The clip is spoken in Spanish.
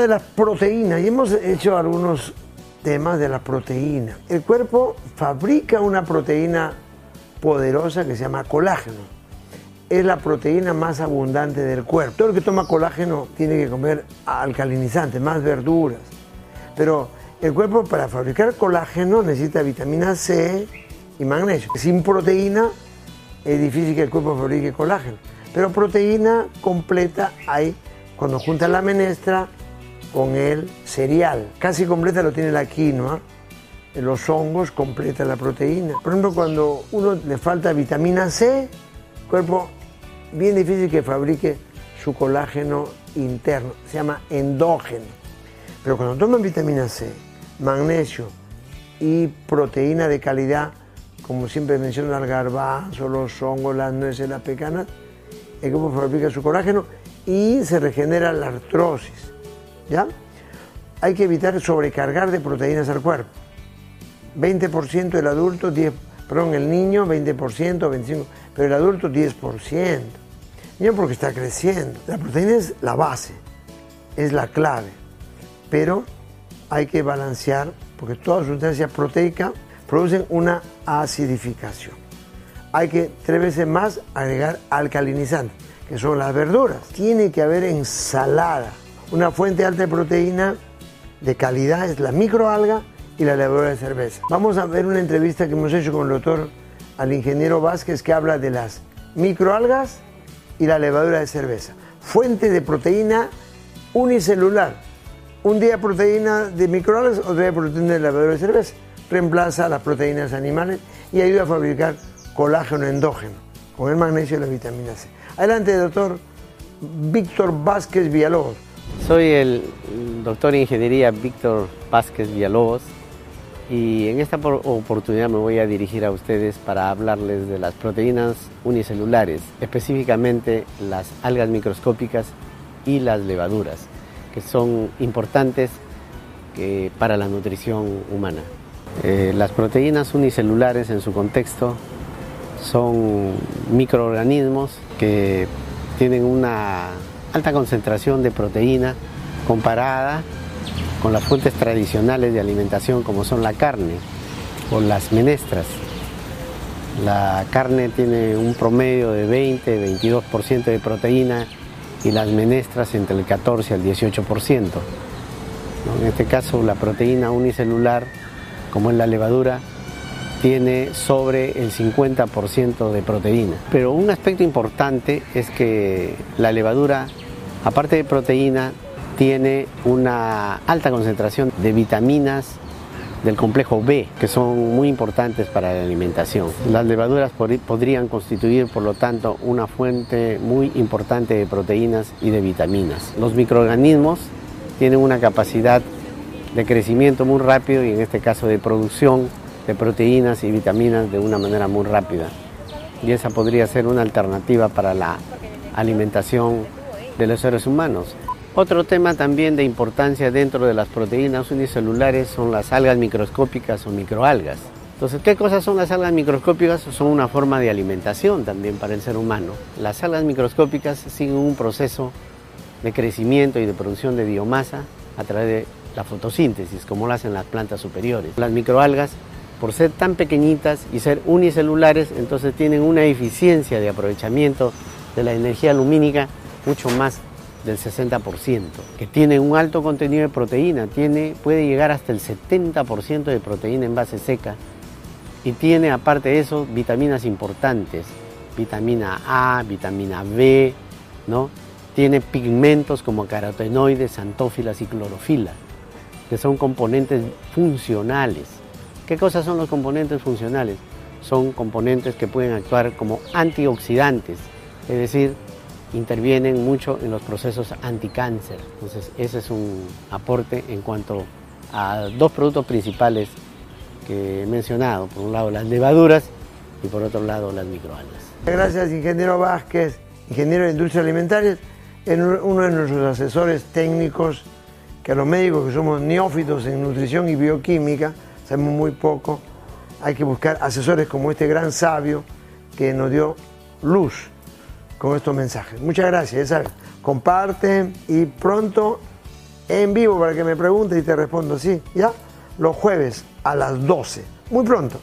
de las proteínas y hemos hecho algunos temas de la proteína. El cuerpo fabrica una proteína poderosa que se llama colágeno. Es la proteína más abundante del cuerpo. Todo el que toma colágeno tiene que comer alcalinizantes, más verduras. Pero el cuerpo para fabricar colágeno necesita vitamina C y magnesio. Sin proteína es difícil que el cuerpo fabrique colágeno. Pero proteína completa hay cuando junta la menestra con el cereal. Casi completa lo tiene la quinoa. Los hongos completa la proteína. Por ejemplo, cuando uno le falta vitamina C, el cuerpo bien difícil que fabrique su colágeno interno. Se llama endógeno. Pero cuando toman vitamina C, magnesio y proteína de calidad, como siempre menciono, el garbanzo, los hongos, las nueces, las pecanas, el cuerpo fabrica su colágeno y se regenera la artrosis. ¿Ya? Hay que evitar sobrecargar de proteínas al cuerpo. 20% el adulto, 10, perdón, el niño 20%, 25%, pero el adulto 10%. niño porque está creciendo. La proteína es la base, es la clave, pero hay que balancear porque todas las sustancias proteicas producen una acidificación. Hay que tres veces más agregar alcalinizantes, que son las verduras. Tiene que haber ensalada. Una fuente alta de proteína de calidad es la microalga y la levadura de cerveza. Vamos a ver una entrevista que hemos hecho con el doctor al ingeniero Vázquez que habla de las microalgas y la levadura de cerveza. Fuente de proteína unicelular. Un día proteína de microalgas, otro día proteína de levadura de cerveza reemplaza las proteínas animales y ayuda a fabricar colágeno endógeno con el magnesio y la vitamina C. Adelante, doctor Víctor Vázquez Villalobos. Soy el doctor en ingeniería Víctor Vázquez Villalobos y en esta oportunidad me voy a dirigir a ustedes para hablarles de las proteínas unicelulares, específicamente las algas microscópicas y las levaduras, que son importantes eh, para la nutrición humana. Eh, las proteínas unicelulares en su contexto son microorganismos que tienen una alta concentración de proteína comparada con las fuentes tradicionales de alimentación como son la carne o las menestras. La carne tiene un promedio de 20-22% de proteína y las menestras entre el 14 al 18%. En este caso la proteína unicelular como es la levadura, tiene sobre el 50% de proteína. Pero un aspecto importante es que la levadura, aparte de proteína, tiene una alta concentración de vitaminas del complejo B, que son muy importantes para la alimentación. Las levaduras podrían constituir, por lo tanto, una fuente muy importante de proteínas y de vitaminas. Los microorganismos tienen una capacidad de crecimiento muy rápido y en este caso de producción de proteínas y vitaminas de una manera muy rápida. Y esa podría ser una alternativa para la alimentación de los seres humanos. Otro tema también de importancia dentro de las proteínas unicelulares son las algas microscópicas o microalgas. Entonces, ¿qué cosas son las algas microscópicas? Son una forma de alimentación también para el ser humano. Las algas microscópicas siguen un proceso de crecimiento y de producción de biomasa a través de la fotosíntesis, como lo hacen las plantas superiores. Las microalgas, por ser tan pequeñitas y ser unicelulares, entonces tienen una eficiencia de aprovechamiento de la energía lumínica mucho más del 60%, que tiene un alto contenido de proteína, tiene, puede llegar hasta el 70% de proteína en base seca y tiene aparte de eso vitaminas importantes, vitamina A, vitamina B, ¿no? Tiene pigmentos como carotenoides, antófilas y clorofila que son componentes funcionales. ¿Qué cosas son los componentes funcionales? Son componentes que pueden actuar como antioxidantes, es decir, intervienen mucho en los procesos anticáncer. Entonces, ese es un aporte en cuanto a dos productos principales que he mencionado. Por un lado, las levaduras y por otro lado, las microalgas. Gracias, ingeniero Vázquez, ingeniero de industria alimentaria, uno de nuestros asesores técnicos que a los médicos que somos neófitos en nutrición y bioquímica, sabemos muy poco, hay que buscar asesores como este gran sabio que nos dio luz con estos mensajes. Muchas gracias, ya Comparte y pronto en vivo para que me pregunte y te respondo, sí, ¿ya? Los jueves a las 12. Muy pronto.